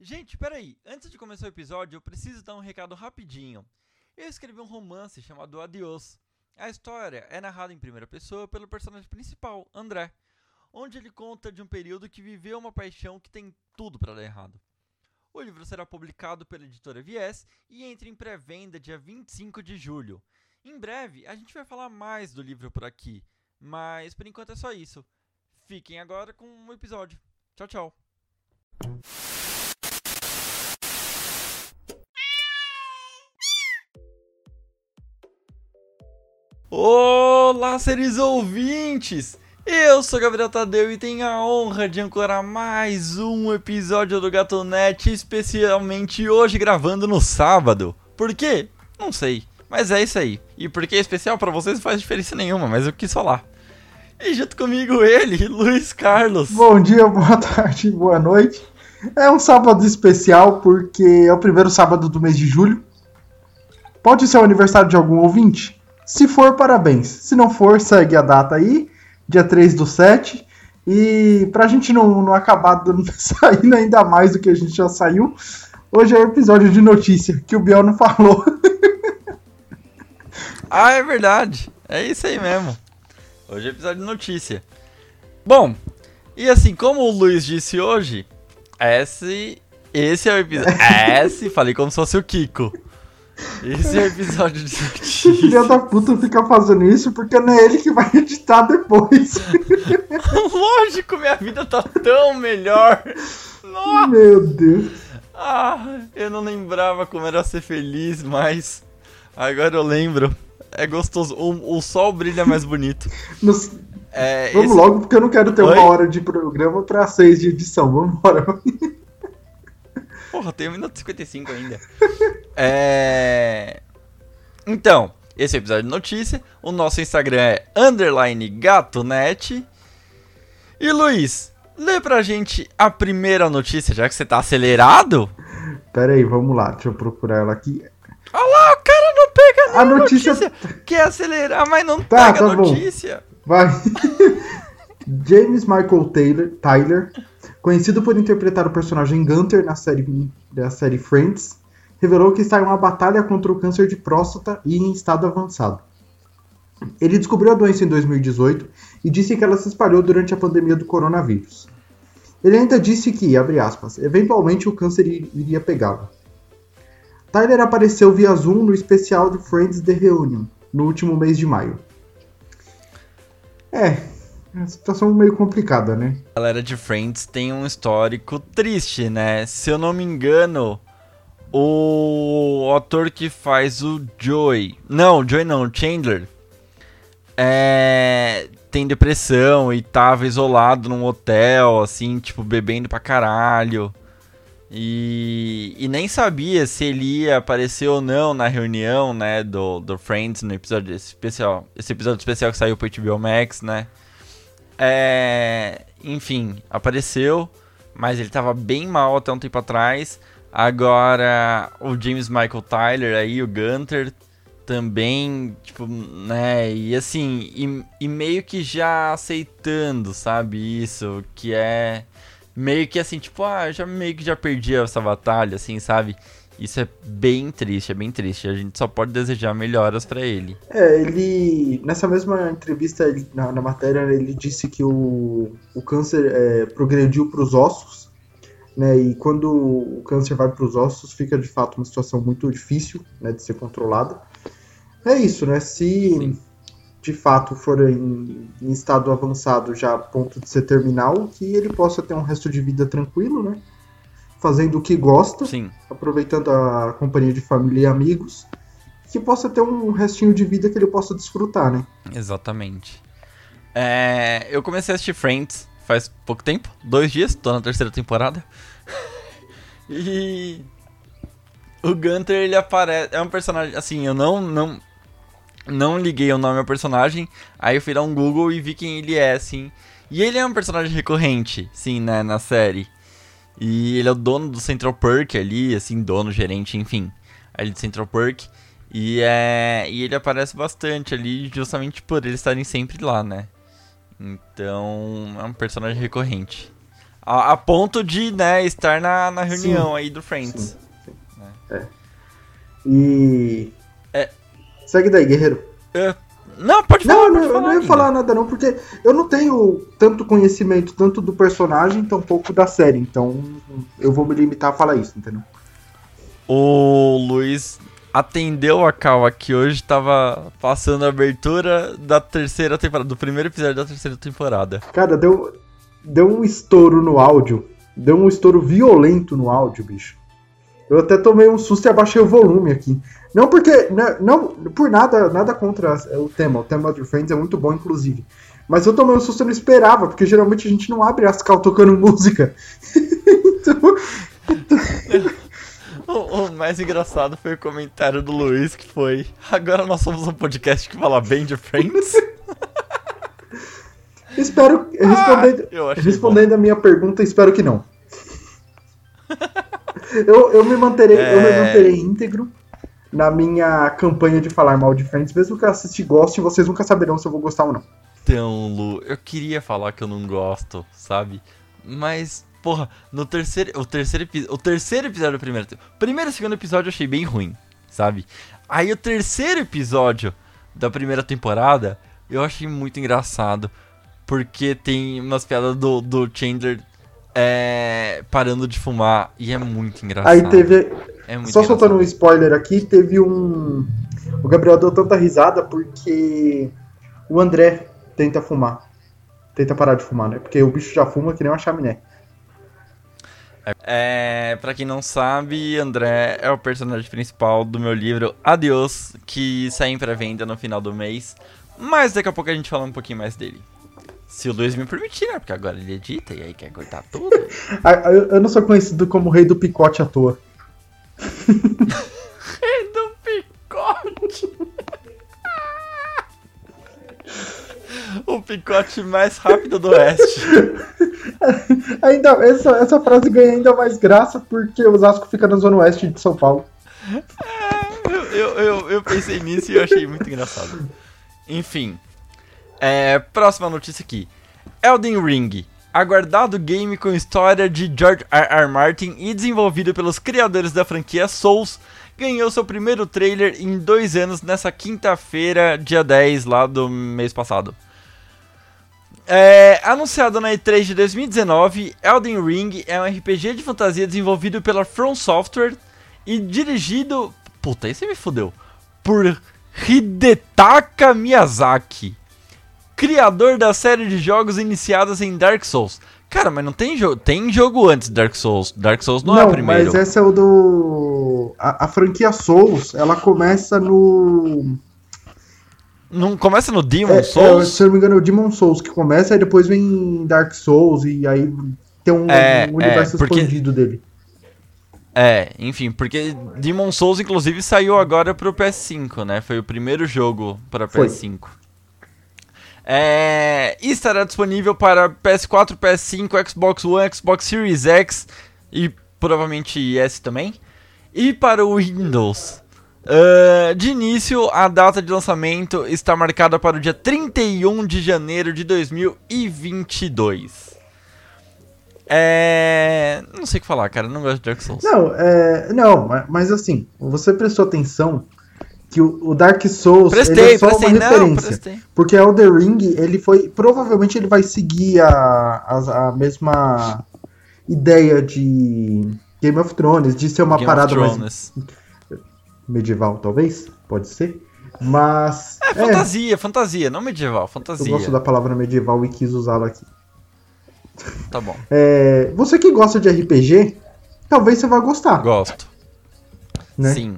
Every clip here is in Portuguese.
Gente, peraí, antes de começar o episódio, eu preciso dar um recado rapidinho. Eu escrevi um romance chamado Adios. A história é narrada em primeira pessoa pelo personagem principal, André, onde ele conta de um período que viveu uma paixão que tem tudo para dar errado. O livro será publicado pela editora Viés e entra em pré-venda dia 25 de julho. Em breve, a gente vai falar mais do livro por aqui, mas por enquanto é só isso. Fiquem agora com o episódio. Tchau, tchau. Olá, seres ouvintes! Eu sou Gabriel Tadeu e tenho a honra de ancorar mais um episódio do Gatonete, especialmente hoje gravando no sábado. Por quê? Não sei, mas é isso aí. E porque é especial para vocês não faz diferença nenhuma, mas eu quis falar. E junto comigo ele, Luiz Carlos. Bom dia, boa tarde, boa noite. É um sábado especial porque é o primeiro sábado do mês de julho. Pode ser o aniversário de algum ouvinte? Se for, parabéns. Se não for, segue a data aí, dia 3 do 7. E pra gente não, não acabar saindo ainda mais do que a gente já saiu, hoje é o episódio de notícia, que o Biel não falou. ah, é verdade. É isso aí mesmo. Hoje é episódio de notícia. Bom, e assim, como o Luiz disse hoje, esse, esse é o episódio. esse, falei como se fosse o Kiko. Esse é o episódio de. Filha da puta fica fazendo isso porque não é ele que vai editar depois. Lógico, minha vida tá tão melhor. Nossa. Meu Deus. Ah, eu não lembrava como era ser feliz, mas agora eu lembro. É gostoso. O, o sol brilha mais bonito. Nos... É, Vamos esse... logo, porque eu não quero ter Oi? uma hora de programa pra seis de edição. Vamos embora. Porra, tem 1 minuto e 55 ainda. é... Então, esse é o episódio de notícia. O nosso Instagram é underline gatonet. E Luiz, lê pra gente a primeira notícia, já que você tá acelerado. Pera aí, vamos lá, deixa eu procurar ela aqui. Olha lá, o cara não pega a notícia. notícia. Quer acelerar, mas não tá, pega tá a notícia. Bom. Vai. James Michael Taylor, Tyler conhecido por interpretar o personagem Gunter na série, da série Friends, revelou que está em uma batalha contra o câncer de próstata e em estado avançado. Ele descobriu a doença em 2018 e disse que ela se espalhou durante a pandemia do coronavírus. Ele ainda disse que, aspas, eventualmente o câncer iria pegá-lo. Tyler apareceu via Zoom no especial de Friends The Reunion, no último mês de maio. É, é uma situação meio complicada, né? A galera de Friends tem um histórico triste, né? Se eu não me engano, o ator que faz o Joey. Não, Joey não, Chandler. É, tem depressão e tava isolado num hotel, assim, tipo, bebendo pra caralho. E, e nem sabia se ele ia aparecer ou não na reunião, né, do, do Friends no episódio especial. Esse episódio especial que saiu pro HBO Max, né? É, enfim, apareceu, mas ele tava bem mal até um tempo atrás. Agora, o James Michael Tyler aí, o Gunter, também, tipo, né, e assim, e, e, meio que já aceitando, sabe, isso, que é meio que assim, tipo, ah, já meio que já perdi essa batalha, assim, sabe? Isso é bem triste, é bem triste. A gente só pode desejar melhoras para ele. É, ele. Nessa mesma entrevista, na, na, matéria, ele disse que o, o câncer é, progrediu para os ossos. Né, e quando o câncer vai para os ossos, fica de fato uma situação muito difícil né, de ser controlada. É isso, né? Se Sim. de fato for em, em estado avançado, já a ponto de ser terminal, que ele possa ter um resto de vida tranquilo, né? fazendo o que gosta, Sim. aproveitando a companhia de família e amigos, que possa ter um restinho de vida que ele possa desfrutar, né? Exatamente. É, eu comecei a assistir Friends faz pouco tempo, dois dias, tô na terceira temporada. e o Gunter ele aparece, é um personagem assim, eu não não não liguei o nome ao personagem, aí eu fui dar um Google e vi quem ele é, assim. E ele é um personagem recorrente, sim, né, na série. E ele é o dono do Central Perk ali, assim, dono, gerente, enfim, ali do Central Perk. E, é, e ele aparece bastante ali justamente por eles estarem sempre lá, né? Então é um personagem recorrente. A, a ponto de, né, estar na, na reunião aí do Friends. E. É. Segue daí, guerreiro. É, Não, pode falar, não, pode eu falar. não ia ainda. falar nada não, porque eu não tenho tanto conhecimento tanto do personagem, tampouco da série, então eu vou me limitar a falar isso, entendeu? O Luiz atendeu a Cal aqui hoje, tava passando a abertura da terceira temporada, do primeiro episódio da terceira temporada. Cara, deu, deu um estouro no áudio, deu um estouro violento no áudio, bicho. Eu até tomei um susto e abaixei o volume aqui. Não porque, né, não, por nada, nada contra o tema, o tema do Friends é muito bom, inclusive. Mas eu tomei um susto e não esperava, porque geralmente a gente não abre as cal tocando música. então, O, o mais engraçado foi o comentário do Luiz, que foi: Agora nós somos um podcast que fala bem de Friends. espero, respondendo, Ah, eu achei respondendo a minha pergunta, espero que não. eu, eu me manterei, eu me É. manterei íntegro na minha campanha de falar mal de Friends, mesmo que eu assista e goste, vocês nunca saberão se eu vou gostar ou não. Então, Lu, eu queria falar que eu não gosto, sabe? Mas, porra, no terceiro. O terceiro, o terceiro episódio do primeiro. Primeiro e segundo episódio eu achei bem ruim, sabe? Aí o terceiro episódio da primeira temporada eu achei muito engraçado. Porque tem umas piadas do, do Chandler é, parando de fumar. E é muito engraçado. Aí teve, É só soltando um engraçado. spoiler aqui, teve um. O Gabriel deu tanta risada porque o André tenta fumar. Tenta parar de fumar, né? Porque o bicho já fuma que nem uma chaminé. É, pra quem não sabe, André é o personagem principal do meu livro Adiós, que sai em pré-venda no final do mês. Mas daqui a pouco a gente fala um pouquinho mais dele. Se o Luiz me permitir, né? Porque agora ele edita e aí quer cortar tudo. Ah, Eu não sou conhecido como o rei do picote à toa. Rei do picote! o picote mais rápido do oeste. Ainda, essa, essa frase ganha ainda mais graça porque o Osasco fica na zona oeste de São Paulo. Eu, eu, eu, eu pensei nisso e eu achei muito engraçado. Enfim. É, próxima notícia aqui. Elden Ring. Aguardado game com história de George R. R. Martin e desenvolvido pelos criadores da franquia Souls, ganhou seu primeiro trailer em dois anos nessa quinta-feira, dia 10, lá do mês passado. É, anunciado na E3 de 2019, Elden Ring é um RPG de fantasia desenvolvido pela From Software e dirigido. Puta, aí você me fudeu. Por Hidetaka Miyazaki, criador da série de jogos iniciadas em Dark Souls. Cara, mas não tem jogo. Tem jogo antes de Dark Souls. Dark Souls não, é o primeiro. mas esse é o do. A, a franquia Souls, ela começa no. Não começa no Demon É, é, Souls? se eu não me engano, é o Demon Souls que começa, aí depois vem Dark Souls e aí tem um, É, um universo é, porque- expandido dele. É, enfim, porque Demon Souls inclusive saiu agora pro PS5, né? Foi o primeiro jogo para Foi. PS5. É, e estará disponível para PS4, PS5, Xbox One, Xbox Series X e provavelmente S também. E para o Windows. Ah, de início, a data de lançamento está marcada para o dia 31 de janeiro de 2022. É. Não sei o que falar, cara. eu Não gosto de Dark Souls. Não, é, não, ma- mas assim, você prestou atenção que o, Dark Souls ele Prestei, é só prestei, uma não, referência. prestei. Porque Elder Ring, ele foi. Provavelmente ele vai seguir a, a, a mesma ideia de Game of Thrones, de ser uma Game parada of mais. Medieval, talvez. Pode ser. Mas. É, é, fantasia, fantasia, não medieval, eu fantasia. gosto da palavra medieval e quis usá-la aqui. Tá bom, É, você que gosta de RPG, talvez você vá gostar. gosto. Né? Sim.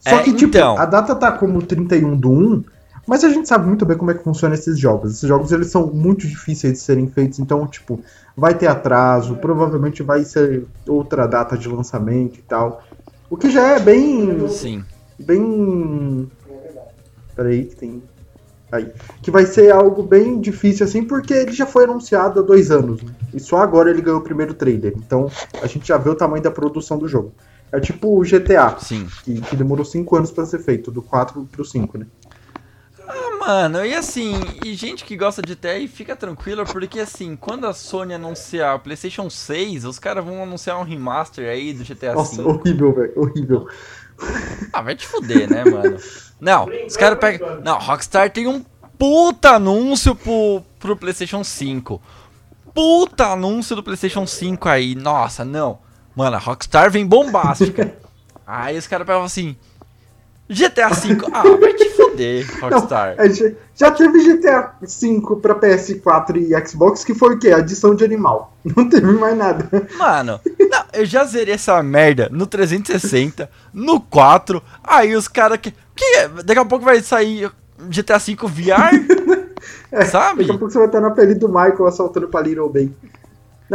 Só É, que, tipo, então. a data tá como 31 do 1, mas a gente sabe muito bem como é que funcionam esses jogos. Esses jogos, eles são muito difíceis de serem feitos, então, tipo, vai ter atraso, provavelmente vai ser outra data de lançamento e tal. O que já é bem... Sim. bem... Peraí, que tem... Aí. Que vai ser algo bem difícil, assim, porque ele já foi anunciado há dois anos, né? E só agora ele ganhou o primeiro trailer. Então, a gente já vê o tamanho da produção do jogo. É tipo o GTA Sim. que, que demorou 5 anos pra ser feito, do 4 pro 5, né? Mano, e assim, e gente que gosta de TI fica tranquila, porque assim, quando a Sony anunciar o PlayStation 6, os caras vão anunciar um remaster aí do GTA Nossa, V. horrível, velho. Horrível. Ah, vai te fuder, né, mano? Não, os caras pegam. Não, Rockstar tem um puta anúncio pro, pro PlayStation 5. Puta anúncio do PlayStation 5 aí. Nossa, não. Mano, a Rockstar vem bombástica. aí os caras pegam assim. GTA V. Ah, vai te fuder, Rockstar. Não, já, já teve GTA V pra PS4 e Xbox, que foi o quê? Adição de animal. Não teve mais nada. Mano, não, eu já zerei essa merda no 360, no 4. Aí os caras que. que daqui a pouco vai sair GTA V VR? É, sabe? Daqui a pouco você vai estar na pele do Michael assaltando pra Little Ben.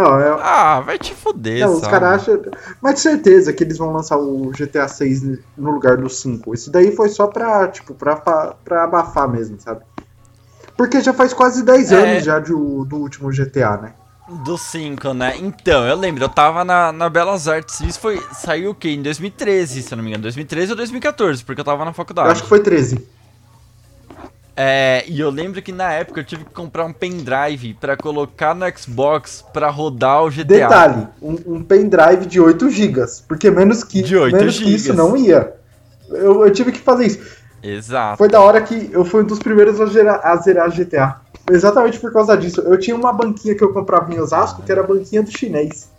Não, é. Ah, vai te fuder, Não, os sabe? caras acham. Mas de certeza que eles vão lançar o GTA 6 no lugar do 5. Isso daí foi só pra, tipo, pra, pra abafar mesmo, sabe? Porque já faz quase 10 É. anos já de, o- do último GTA, né? Do 5, né? Então, eu lembro, eu tava na, na Belas Artes. Isso foi. Saiu o quê? Em 2013, se eu não me engano. 2013 ou 2014, porque eu tava na Eu faculdade. acho que foi 13. É, e eu lembro que na época eu tive que comprar um pendrive pra colocar no Xbox pra rodar o GTA. Detalhe, um, um pendrive de 8 GB. Porque menos que, De 8 menos que isso gigas. não ia. Eu, eu tive que fazer isso. Exato. Foi da hora que eu fui um dos primeiros a, gerar- a zerar GTA. Exatamente por causa disso. Eu tinha uma banquinha que eu comprava em Osasco, que era a banquinha do chinês.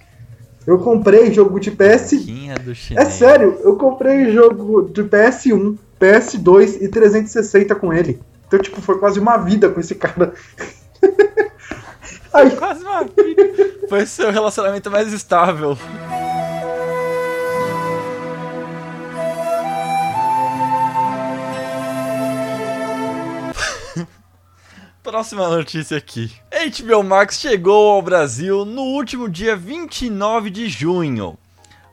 Eu comprei jogo de PS. Quinha do É chinês. sério, eu comprei jogo de PS1, PS2 e 360 com ele. Então, tipo, foi quase uma vida com esse cara. Aí, Quase uma vida. Foi seu relacionamento mais estável. Próxima notícia aqui. HBO Max chegou ao Brasil no último dia 29 de junho.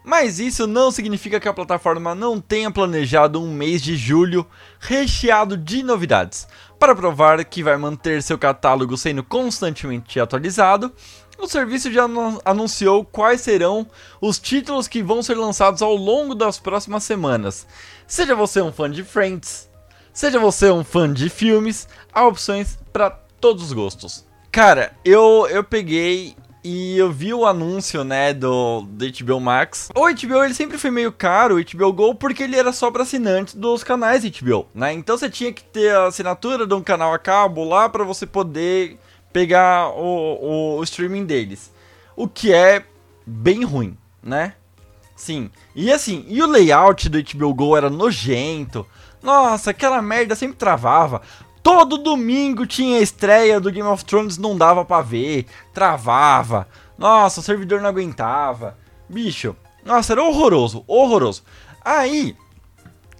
Mas isso não significa que a plataforma não tenha planejado um mês de julho recheado de novidades. Para provar que vai manter seu catálogo sendo constantemente atualizado, o serviço já anu- anunciou quais serão os títulos que vão ser lançados ao longo das próximas semanas. Seja você um fã de Friends, seja você um fã de filmes, há opções para todos os gostos. Cara, eu, eu peguei e eu vi o anúncio, né, do, do HBO Max. O HBO ele sempre foi meio caro, o HBO Go, porque ele era só para assinantes dos canais HBO, né? Então você tinha que ter a assinatura de um canal a cabo lá para você poder pegar o, o, o streaming deles. O que é bem ruim, né? Sim. E assim, e o layout do HBO Go era nojento. Nossa, aquela merda sempre travava. Todo domingo tinha estreia do Game of Thrones, não dava pra ver, travava. Nossa, o servidor não aguentava. Bicho, nossa, era horroroso, horroroso. Aí,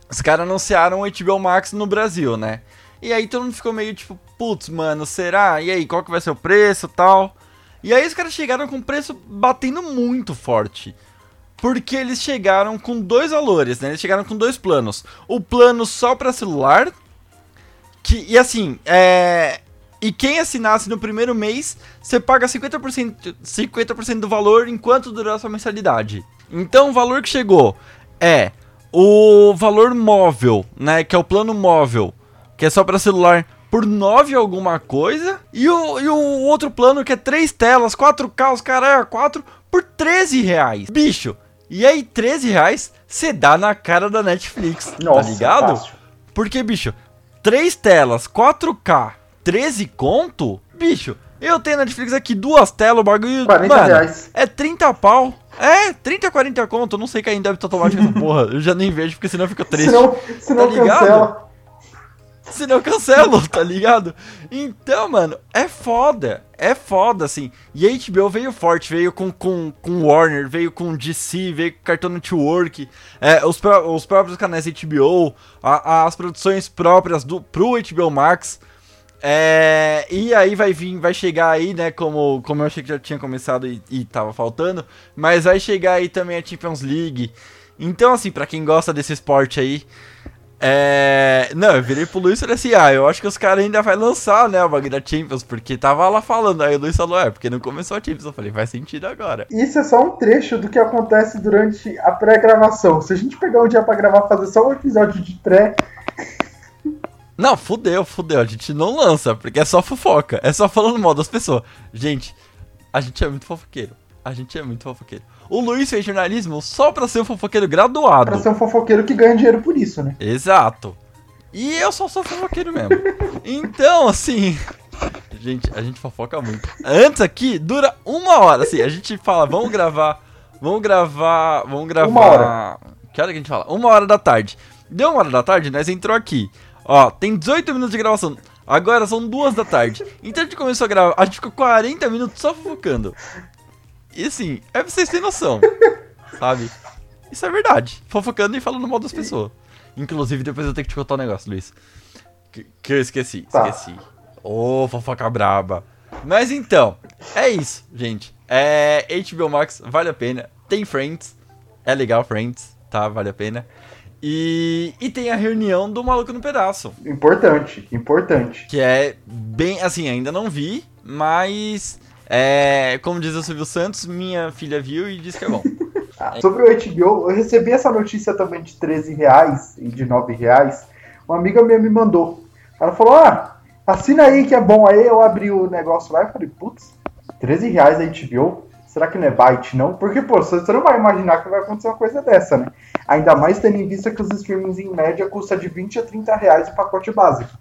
os caras anunciaram o HBO Max no Brasil, né? E aí todo mundo ficou meio tipo, putz, mano, será? E aí, qual que vai ser o preço tal? E aí os caras chegaram com preço batendo muito forte. Porque eles chegaram com dois valores, né? Eles chegaram com dois planos. O plano só para celular, que e assim, é e quem assinasse no primeiro mês, você paga 50%, 50 do valor enquanto durar a sua mensalidade. Então o valor que chegou é o valor móvel, né, que é o plano móvel, que é só para celular por 9 alguma coisa, e o, e o outro plano que é 3 telas, 4K, os caras 4 por 13 reais. Bicho, e aí 13 reais você dá na cara da Netflix, Nossa, tá ligado? fácil. Porque, bicho, 3 telas, 4K, 13 conto? Bicho, eu tenho Netflix aqui, duas telas, o bagulho. 40 mano, reais. É 30 pau. É, 30, 40 conto. Eu não sei cair em débito automático essa porra. Eu já nem vejo, porque senão fica triste. senão, senão Tá ligado? cancela. Senão eu cancelo, tá ligado? Então, mano, é foda. É foda, assim. E a HBO veio forte, veio com, com, com Warner, veio com DC, veio com Cartoon Network, é, os, os próprios canais HBO, a- as produções próprias do, pro HBO Max. É, e aí vai vir, vai chegar aí, né? Como, como eu achei que já tinha começado e, e tava faltando, mas vai chegar aí também a Champions League. Então, assim, pra quem gosta desse esporte aí, é. Não, eu virei pro Luiz e falei assim: ah, eu acho que os caras ainda vai lançar, né, o bagulho da Champions, porque tava lá falando. Aí o Luiz falou: é, porque não começou a Champions. Eu falei: faz sentido agora. Isso é só um trecho do que acontece durante a pré-gravação. Se a gente pegar um dia pra gravar, fazer só um episódio de pré, Não, fudeu, fudeu. A gente não lança, porque é só fofoca. É só falando mal das pessoas. Gente, a gente é muito fofoqueiro. A gente é muito fofoqueiro. O Luiz fez jornalismo só pra ser um fofoqueiro graduado. Pra ser um fofoqueiro que ganha dinheiro por isso, né? Exato. E eu só sou fofoqueiro mesmo. Então, assim. Gente, a gente fofoca muito. Antes aqui dura uma hora, assim. A gente fala, vamos gravar. Vamos gravar. Vamos gravar. Uma hora. Que hora que a gente fala? Uma hora da tarde. Deu uma hora da tarde, nós entrou aqui. Ó, tem 18 minutos de gravação. Agora são duas da tarde. Então a gente começou a gravar. A gente ficou 40 minutos só fofocando. E assim, é pra vocês terem noção. sabe? Isso é verdade. Fofocando e falando mal das pessoas. Inclusive, depois eu tenho que te contar um negócio, Luiz. Que, que eu esqueci. Tá. Esqueci. Ô, fofoca braba. Mas então, é isso, gente. É HBO Max, vale a pena. Tem Friends. É legal, Friends, tá? Vale a pena. E, e tem a reunião do Maluco no Pedaço. Importante, importante. Que é bem. Assim, ainda não vi, mas. É, como diz o Silvio Santos, minha filha viu e disse que é bom. Ah, sobre o HBO, eu recebi essa notícia também de 13 reais e de 9 reais. Uma amiga minha me mandou. Ela falou: Ah, assina aí que é bom. Aí eu abri o negócio lá e falei: Putz, 13 reais a HBO? Será que não é byte, não? Porque, pô, você não vai imaginar que vai acontecer uma coisa dessa, né? Ainda mais tendo em vista que os streamings em média custa de 20 a 30 reais o pacote básico,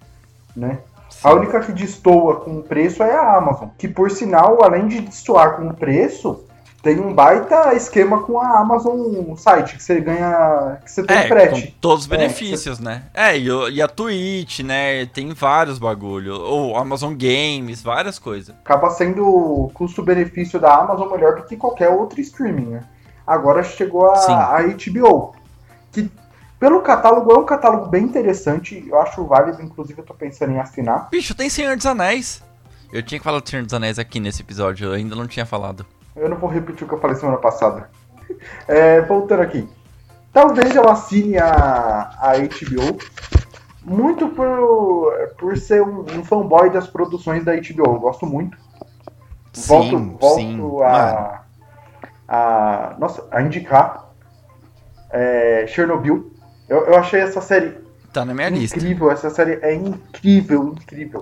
né? A única que destoa com o preço é a Amazon, que por sinal, além de destoar com o preço, tem um baita esquema com a Amazon site, que você ganha, que você tem É, frete. com todos os É, benefícios, né? É, e, e a Twitch, né? Tem vários bagulho. Ou Amazon Games, várias coisas. Acaba sendo o custo-benefício da Amazon melhor do que qualquer outro streaming, né? Agora chegou Sim. a, a HBO, que pelo catálogo é um catálogo bem interessante, eu acho válido, inclusive eu tô pensando em assinar. Bicho, tem Senhor dos Anéis. Eu tinha que falar do Senhor dos Anéis aqui nesse episódio, eu ainda não tinha falado. Eu não vou repetir o que eu falei semana passada. É, voltando aqui. Talvez eu assine a, a HBO. Muito por, por ser um, um fanboy das produções da HBO. Eu gosto muito. Volto, sim, volto sim. Mano, a, a. Nossa, a indicar. É, Chernobyl. Eu, eu achei essa série tá na minha lista. incrível. Essa série é incrível, incrível.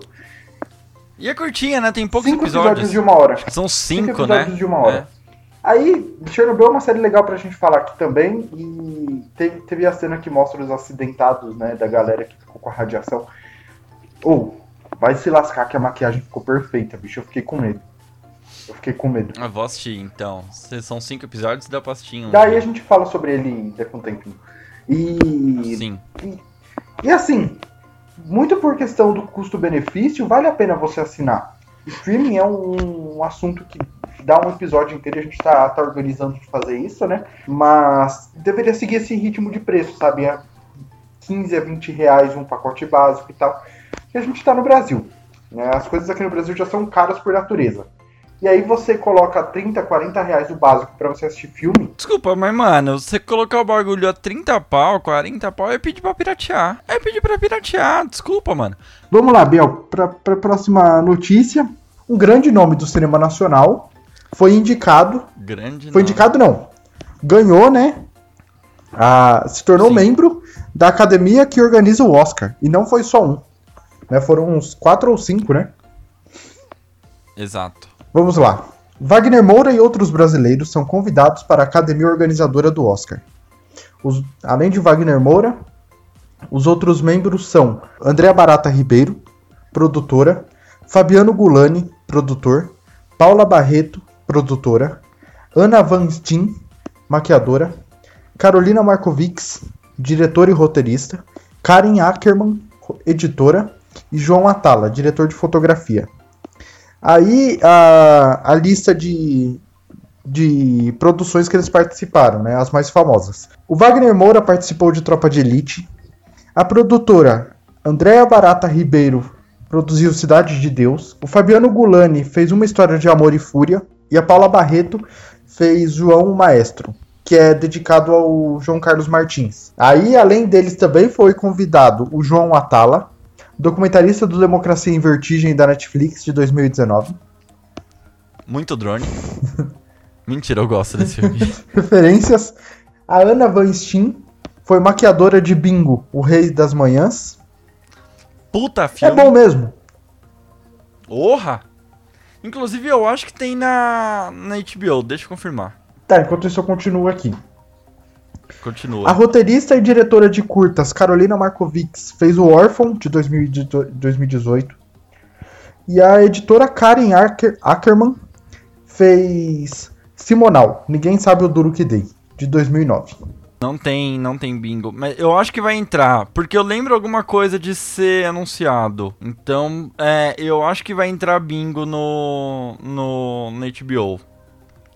E é curtinha, né? Tem poucos Cinco episódios. episódios de uma hora. São Cinco cinco, né? episódios de uma hora. Aí, Chernobyl é uma série legal pra gente falar aqui também. E teve, teve a cena que mostra os acidentados, né? Da galera que ficou com a radiação. Ou, vai se lascar que a maquiagem ficou perfeita, bicho. Eu fiquei com medo. Eu fiquei com medo. É. Eu vou assistir, então. São cinco episódios, dá pra assistir um. Daí a gente fala sobre ele daqui um tempinho. E. Sim. E assim, muito por questão do custo-benefício, vale a pena você assinar. Streaming é um, um assunto que dá um episódio inteiro, a gente tá, tá organizando de fazer isso, né? Mas deveria seguir esse ritmo de preço, sabe? É 15 a 20 reais um pacote básico e tal. E a gente tá no Brasil. Né? As coisas aqui no Brasil já são caras por natureza. E aí você coloca 30, 40 reais o básico pra você assistir filme. Desculpa, mas mano, você colocar o bagulho a 30 pau, 40 pau, é pedir pra piratear. É pedir pra piratear, desculpa, mano. Vamos lá, Biel, para a próxima notícia. Um grande nome do cinema nacional foi indicado. Grande Foi não. indicado, não. Ganhou, né? a- se tornou Sim. membro da academia que organiza o Oscar. E não foi só um. Né? Foram uns quatro ou cinco, né? Exato. Vamos lá. Wagner Moura e outros brasileiros são convidados para a academia organizadora do Oscar. Os- além de Wagner Moura, os outros membros são Andréa Barata Ribeiro, produtora, Fabiano Gulani, produtor, Paula Barreto, produtora, Ana Van Steen, maquiadora, Carolina Markovics, diretora e roteirista, Karen Ackerman, editora, e João Atala, diretor de fotografia. Aí a, a lista de, de produções que eles participaram, né, as mais famosas. O Wagner Moura participou de Tropa de Elite. A produtora Andréa Barata Ribeiro produziu Cidade de Deus. O Fabiano Gulani fez Uma História de Amor e Fúria. E a Paula Barreto fez João o Maestro, que é dedicado ao João Carlos Martins. Aí, além deles, também foi convidado o João Atala, documentarista do Democracia em Vertigem da Netflix de 2019. Muito drone. Mentira, eu gosto desse filme. Referências: a Ana Van Steen foi maquiadora de Bingo, o Rei das Manhãs. puta É filme. bom mesmo. Porra! Inclusive, eu acho que tem na, na HBO, deixa eu confirmar. Tá, enquanto isso eu continuo aqui. Continua. A roteirista e diretora de curtas Carolina Markovics fez o Órfão de 2018. E a editora Karen Acker- Ackerman fez Simonal, Ninguém Sabe o Duro Que Dei, de 2009. Não tem, não tem bingo. Mas eu acho que vai entrar, porque eu lembro alguma coisa de ser anunciado. Então, é, eu acho que vai entrar bingo no, no, no HBO.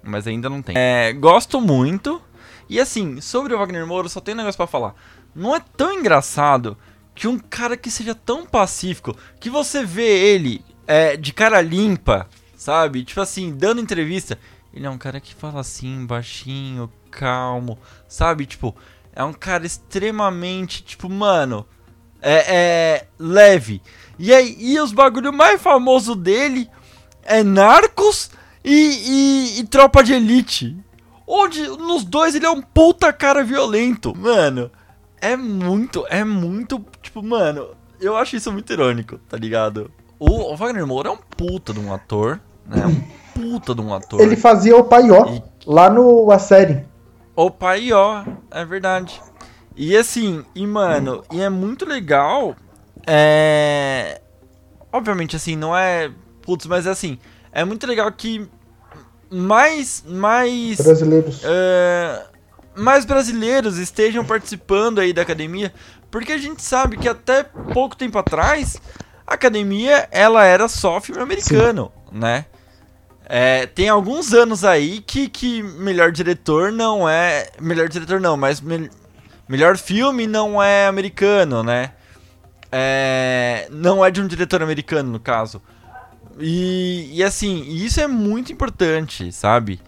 Mas ainda não tem. É, gosto muito. E assim, sobre o Wagner Moura, só tem um negócio pra falar. Não é tão engraçado que um cara que seja tão pacífico, que você vê ele é, de cara limpa, sabe? Tipo assim, dando entrevista. Ele é um cara que fala assim, baixinho, calmo, sabe? Tipo, é um cara extremamente, tipo, mano, é, é leve. E aí, e os bagulho mais famoso dele é Narcos e, e, e Tropa de Elite. Onde nos dois ele é um puta cara violento. Mano, é muito, é muito, tipo, mano, eu acho isso muito irônico, tá ligado? O, o Wagner Moura é um puta de um ator, né? Um puta de um ator. Ele fazia o Paió E- lá no a série. O pai, ó, é verdade. E assim, e mano, e é muito legal. É. Obviamente, assim, não é. Putz, mas é assim. É muito legal que mais. Mais. Brasileiros. é, mais brasileiros estejam participando aí da academia, porque a gente sabe que até pouco tempo atrás a academia ela era só filme americano, né? É, tem alguns anos aí que, que melhor diretor não é. Melhor diretor não, mas mel- melhor filme não é americano, né? É, não é de um diretor americano, no caso. E, e assim, isso é muito importante, sabe?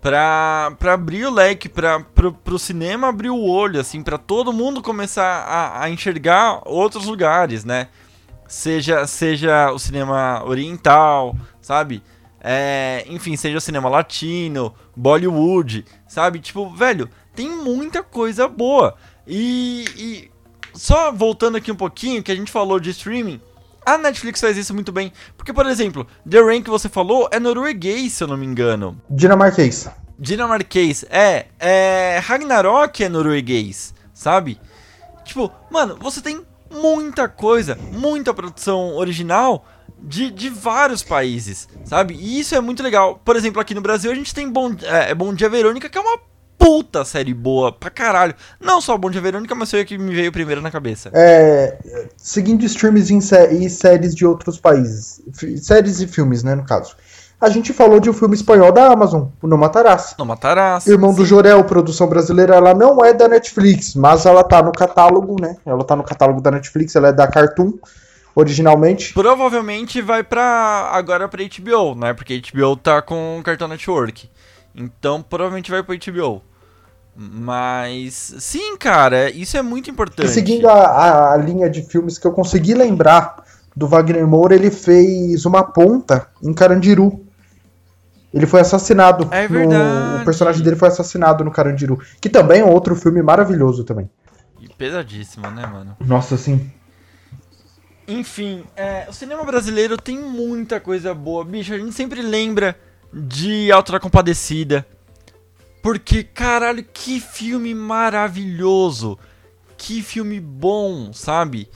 Pra, pra abrir o leque, pra, pro, pro cinema abrir o olho, assim, pra todo mundo começar a, a enxergar outros lugares, né? Seja, seja o cinema oriental, sabe? É, enfim, seja o cinema latino, Bollywood, sabe? Tipo, velho, tem muita coisa boa. E, e só voltando aqui um pouquinho, que a gente falou de streaming, a Netflix faz isso muito bem. Porque, por exemplo, The Rain que você falou é norueguês, se eu não me engano. Dinamarquês. Dinamarquês, é, é. Ragnarok é norueguês, sabe? Tipo, mano, você tem muita coisa, muita produção original de, de vários países, sabe? E isso é muito legal. Por exemplo, aqui no Brasil a gente tem Bom, é, Bom Dia Verônica, que é uma puta série boa pra caralho. Não só Bom Dia Verônica, mas foi a que me veio primeiro na cabeça. É, seguindo streams e séries de outros países. Séries e filmes, né, no caso. A gente falou de um filme espanhol da Amazon, o Não Matarás. Não matarás. Irmão do Jorel, produção brasileira, ela não é da Netflix, mas ela tá no catálogo, né? Ela tá no catálogo da Netflix, ela é da Cartoon, originalmente. Provavelmente vai pra. agora pra HBO, né? Porque HBO tá com o Cartoon Network. Então provavelmente vai pro HBO. Mas. Sim, cara, isso é muito E importante. seguindo a, a- a linha de filmes que eu consegui lembrar do Wagner Moura, ele fez uma ponta em Carandiru. Ele foi assassinado. É no- verdade. o personagem dele foi assassinado no Carandiru. Que também é outro filme maravilhoso também. E pesadíssimo, né, mano? Nossa, sim. Enfim, é, o cinema brasileiro tem muita coisa boa. Bicho, a gente sempre lembra de Alto da Compadecida. Porque, caralho, que filme maravilhoso. Que filme bom, sabe?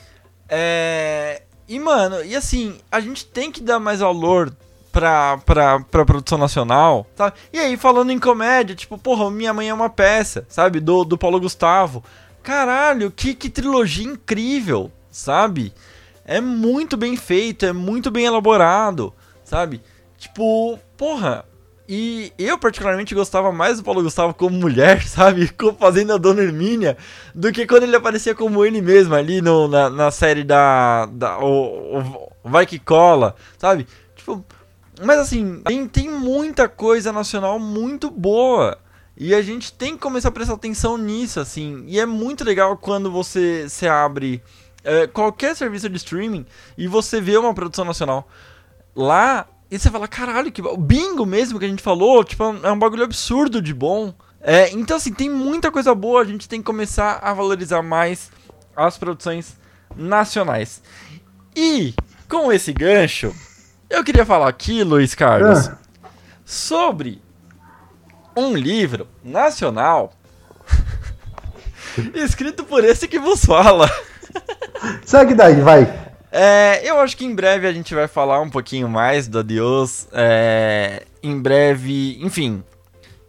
É... E, mano, e assim, a gente tem que dar mais valor pra, pra, pra produção nacional, sabe? E aí, falando em comédia, tipo, porra, Minha Mãe é uma peça, sabe? Do, do Paulo Gustavo. Caralho, que, que trilogia incrível, sabe? É muito bem feito, é muito bem elaborado, sabe? Tipo, porra. E eu particularmente gostava mais do Paulo Gustavo como mulher, sabe? Fazendo a Dona Hermínia, do que quando ele aparecia como ele mesmo ali no, na, na série da. da o, o Vai que cola, sabe? Tipo. Mas assim, tem, tem muita coisa nacional muito boa. E a gente tem que começar a prestar atenção nisso, assim. E é muito legal quando você se abre é, qualquer serviço de streaming e você vê uma produção nacional lá e você fala, caralho, que o bingo mesmo que a gente falou, tipo, é um bagulho absurdo de bom. É, então, assim, tem muita coisa boa, a gente tem que começar a valorizar mais as produções nacionais. E, com esse gancho, eu queria falar aqui, Luiz Carlos, Ah. sobre um livro nacional escrito por esse que vos fala. Segue daí, vai. É, eu acho que em breve a gente vai falar um pouquinho mais do Adios. É, em breve, enfim,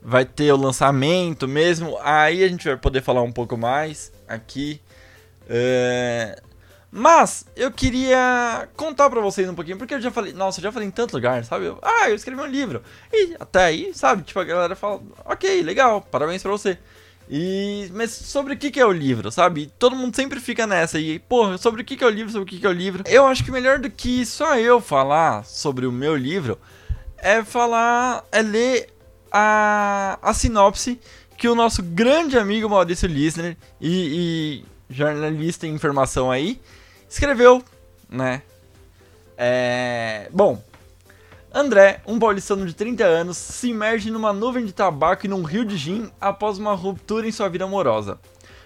vai ter o lançamento mesmo. Aí a gente vai poder falar um pouco mais aqui. É, mas eu queria contar pra vocês um pouquinho, porque eu já falei, nossa, eu já falei em tanto lugar, sabe? Eu, ah, eu escrevi um livro. E até aí, sabe? Tipo, a galera fala, ok, legal, parabéns pra você. E, mas sobre o que, que é o livro, sabe? Todo mundo sempre fica nessa. E, porra, sobre o que, que é o livro, sobre o que, que é o livro. Eu acho que melhor do que só eu falar sobre o meu livro é falar, é ler a, a sinopse que o nosso grande amigo Maurício Lisner e, e jornalista em informação aí escreveu, né? É. Bom. André, um paulistano de 30 anos, se imerge numa nuvem de tabaco e num rio de gin após uma ruptura em sua vida amorosa.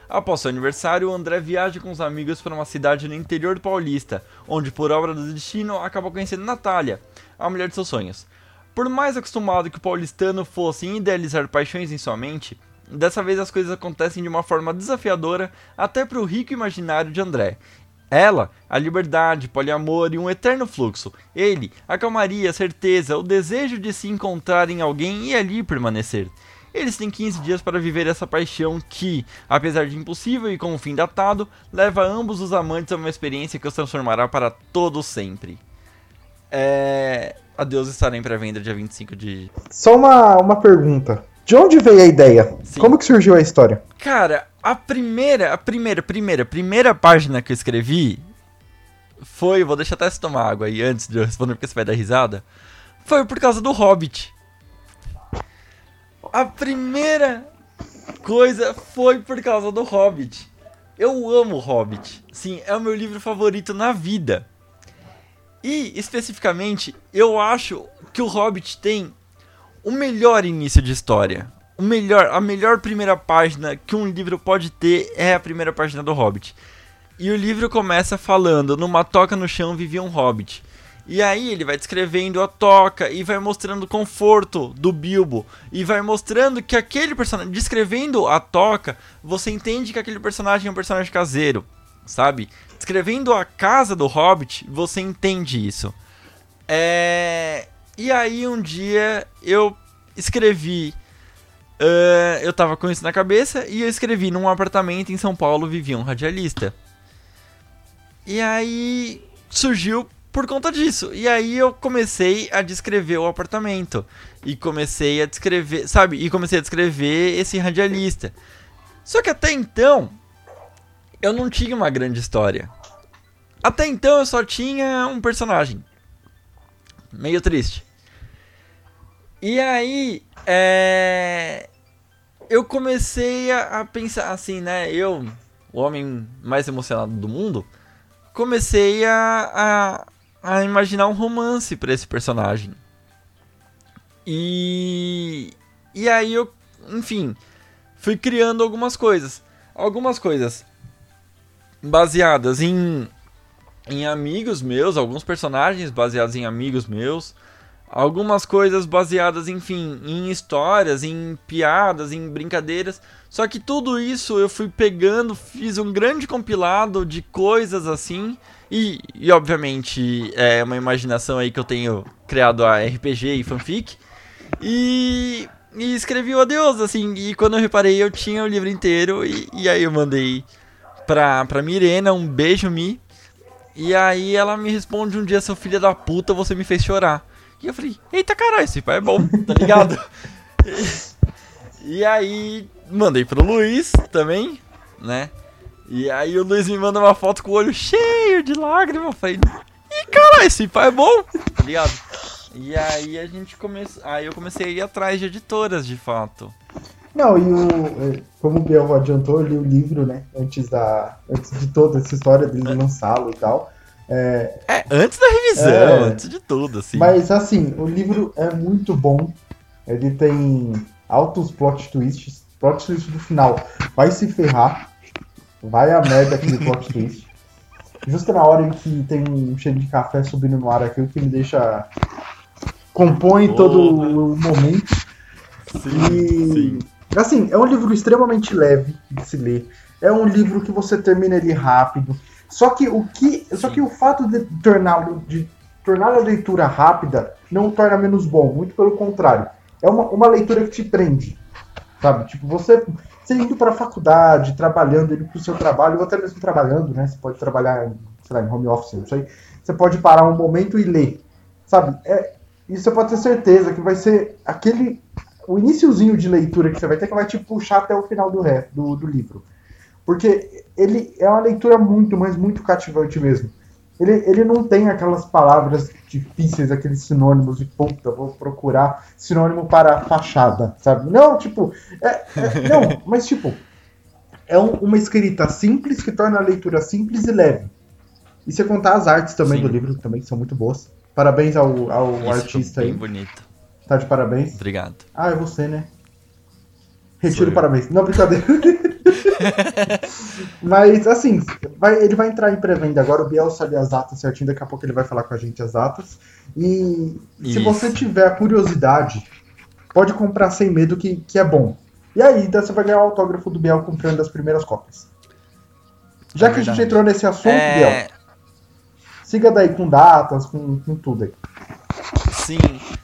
Após seu aniversário, André viaja com os amigos para uma cidade no interior do Paulista, onde, por obra do destino, acaba conhecendo Natália, a mulher de seus sonhos. Por mais acostumado que o paulistano fosse em idealizar paixões em sua mente, dessa vez as coisas acontecem de uma forma desafiadora até para o rico imaginário de André, ela, a liberdade, poliamor e um eterno fluxo. Ele, a calmaria, a certeza, o desejo de se encontrar em alguém e ali permanecer. Eles têm 15 dias para viver essa paixão que, apesar de impossível e com o fim datado, leva ambos os amantes a uma experiência que os transformará para todo sempre. É... Adeus estará em pré-venda dia 25 de... Só uma, uma pergunta. De onde veio a ideia? Sim. Como que surgiu a história? Cara, a primeira, a primeira, primeira, primeira página que eu escrevi foi, vou deixar até você tomar água aí antes de eu responder porque você vai dar risada. Foi por causa do Hobbit. A primeira coisa foi por causa do Hobbit. Eu amo Hobbit. Sim, é o meu livro favorito na vida. E especificamente, eu acho que o Hobbit tem o melhor início de história. O melhor, a melhor primeira página que um livro pode ter é a primeira página do Hobbit. E o livro começa falando: numa toca no chão vivia um hobbit. E aí ele vai descrevendo a toca e vai mostrando o conforto do Bilbo e vai mostrando que aquele personagem, descrevendo a toca, você entende que aquele personagem é um personagem caseiro, sabe? Descrevendo a casa do Hobbit, você entende isso. É... E aí um dia eu escrevi Uh, eu tava com isso na cabeça e eu escrevi num apartamento em São Paulo vivia um radialista. E aí surgiu por conta disso. E aí eu comecei a descrever o apartamento e comecei a descrever, sabe? E comecei a descrever esse radialista. Só que até então eu não tinha uma grande história. Até então eu só tinha um personagem. Meio triste. E aí, é... eu comecei a, pensar assim, né? Eu, o homem mais emocionado do mundo, comecei a, a, a imaginar um romance para esse personagem. E, e aí eu, enfim, fui criando algumas coisas. Algumas coisas baseadas em, em amigos meus, alguns personagens baseados em amigos meus algumas coisas baseadas, enfim, em histórias, em piadas, em brincadeiras. Só que tudo isso eu fui pegando, fiz um grande compilado de coisas assim. E, e obviamente é uma imaginação aí que eu tenho criado a RPG e fanfic. E, e escrevi o adeus, assim. E quando eu reparei, eu tinha o livro inteiro. E, e aí eu mandei pra, pra Mirena, um beijo, Mi. E aí ela me responde um dia, seu filho da puta, você me fez chorar. E eu falei, eita caralho, esse pai é bom, tá ligado? e, e, aí, mandei pro Luiz também, né? E aí o Luiz me manda uma foto com o olho cheio de lágrimas. Eu falei, ih, caralho, esse pai é bom, tá ligado? E aí a gente começou. Aí eu comecei a ir atrás de editoras, de fato. Não, e o. Como o Biel adiantou, eu li o livro, né? Antes, da, antes de toda essa história dele lançá-lo e tal. É, é, antes da revisão, é, antes de tudo, assim. Mas assim, o livro é muito bom. Ele tem altos plot twists. Plot twist do final. Vai se ferrar. Vai a merda aquele plot twist. justo na hora em que tem um cheiro de café subindo no ar aqui, o que me deixa. compõe todo o momento. Sim, e. Sim. Assim, é um livro extremamente leve de se ler. É um livro que você termina ele rápido. Só que o que, só que o fato de torná-lo de tornar a leitura rápida não o torna menos bom, muito pelo contrário. É uma, uma leitura que te prende. Sabe? Tipo, você, você indo para a faculdade, trabalhando, indo para o seu trabalho, ou até mesmo trabalhando, né? Você pode trabalhar, sei lá, em home office, não sei. Você pode parar um momento e ler. Sabe? É, isso você pode ter certeza que vai ser aquele. O iníciozinho de leitura que você vai ter que vai te puxar até o final do, do, do livro. Porque ele é uma leitura muito, mas muito cativante mesmo. Ele, ele não tem aquelas palavras difíceis, aqueles sinônimos de puta, vou procurar sinônimo para fachada, sabe? Não, tipo, é, é, não, mas tipo, é um, uma escrita simples que torna a leitura simples e leve. E você contar as artes também Sim. do livro, também que são muito boas. Parabéns ao, ao Isso artista aí. bonito. Tá de parabéns. Obrigado. Ah, é você, né? Retiro parabéns. Não, brincadeira. Mas, assim, vai, ele vai entrar em pré-venda agora. O Biel sabe as datas certinho. Daqui a pouco ele vai falar com a gente as datas. E Isso. se você tiver curiosidade, pode comprar sem medo, que, que é bom. E aí, você vai ganhar o autógrafo do Biel comprando as primeiras cópias. Já é que a gente entrou nesse assunto, é... Biel, siga daí com datas, com, com tudo aí. Sim.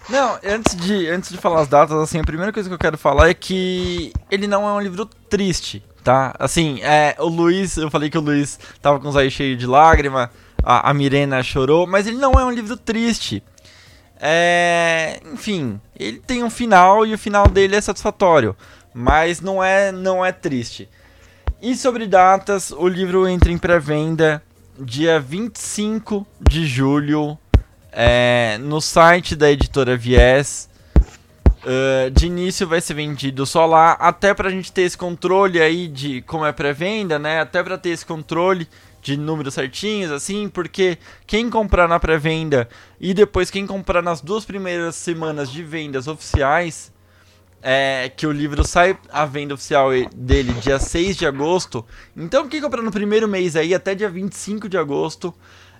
Não, antes de, antes de falar as datas, assim, a primeira coisa que eu quero falar é que ele não é um livro triste, tá? Assim, é, o Luiz, eu falei que o Luiz tava com os olhos cheios de lágrima, a, a Mirena chorou, mas ele não é um livro triste. É, enfim, ele tem um final e o final dele é satisfatório, mas não é, não é triste. E sobre datas, o livro entra em pré-venda dia 25 de julho é, no site da editora Viés. Uh, de início vai ser vendido só lá, até pra gente ter esse controle aí de como é pré-venda, né? Até pra ter esse controle de números certinhos, assim, porque quem comprar na pré-venda e depois quem comprar nas duas primeiras semanas de vendas oficiais, é, que o livro sai à venda oficial dele dia 6 de agosto. Então quem comprar no primeiro mês aí, até dia 25 de agosto,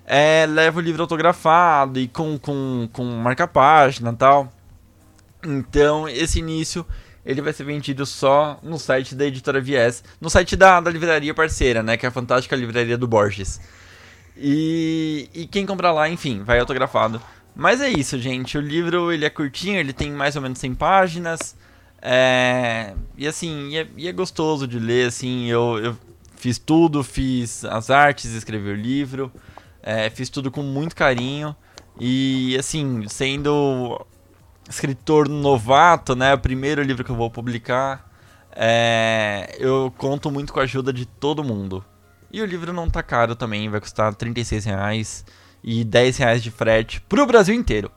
é, leva o livro autografado e com, com, com marca-página e tal. Então, esse início ele vai ser vendido só no site da editora Viés, no site da, da livraria parceira, né, que é a fantástica livraria do Borges. E, e quem comprar lá, enfim, vai autografado. Mas é isso, gente. O livro ele é curtinho, ele tem mais ou menos 100 páginas. É, e assim, e é, e é, gostoso de ler, assim, eu, eu fiz tudo, fiz as artes, escrevi o livro. É, fiz tudo com muito carinho. E, assim, sendo escritor novato, né? O primeiro livro que eu vou publicar. É, eu conto muito com a ajuda de todo mundo. E o livro não tá caro também, vai custar 36 reais e 10 reais de frete pro Brasil inteiro.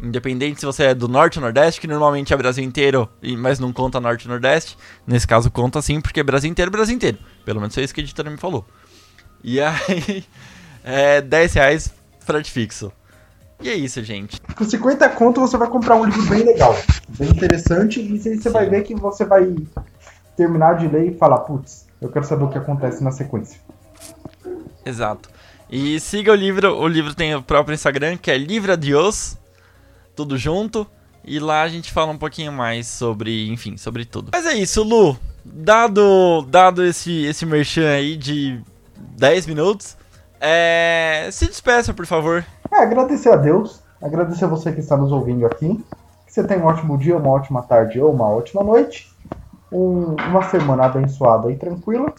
Independente se você é do Norte ou Nordeste, que normalmente é Brasil inteiro, mas não conta Norte e Nordeste. Nesse caso conta sim, porque é Brasil inteiro, Brasil inteiro. Pelo menos foi isso que a editora me falou. E aí, é 10 reais frete fixo. E é isso, gente. Com 50 conto você vai comprar um livro bem legal, bem interessante, e você Sim. vai ver que você vai terminar de ler e falar, putz, eu quero saber o que acontece na sequência. Exato. E siga o livro, o livro tem o próprio Instagram, que é Livre Adios, tudo junto. E lá a gente fala um pouquinho mais sobre, enfim, sobre tudo. Mas é isso, Lu. Dado, dado esse, esse merchan aí de 10 minutos, é... Se despeça, por favor. É, agradecer a Deus, agradecer a você que está nos ouvindo aqui. Que você tenha um ótimo dia, uma ótima tarde ou uma ótima noite. Um, uma semana abençoada e tranquila.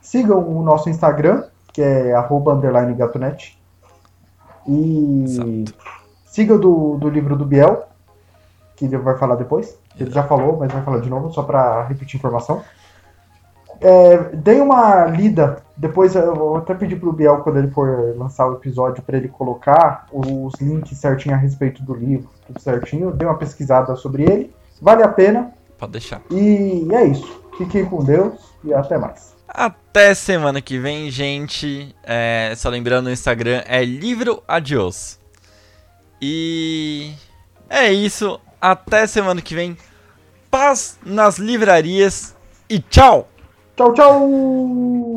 Sigam o nosso Instagram, que é @gatonet. E Exato. siga do, do livro do Biel, que ele vai falar depois. Ele já falou, mas vai falar de novo, só para repetir informação. É, dei uma lida, depois eu vou até pedir pro Biel, quando ele for lançar o episódio, para ele colocar os links certinho a respeito do livro, tudo certinho. Dei uma pesquisada sobre ele, vale a pena. Pode deixar. E é isso. Fiquem com Deus e até mais. Até semana que vem, gente. É, só lembrando, o Instagram é Livro Adios. E é isso. Até semana que vem. Paz nas livrarias e tchau! Tchau, tchau!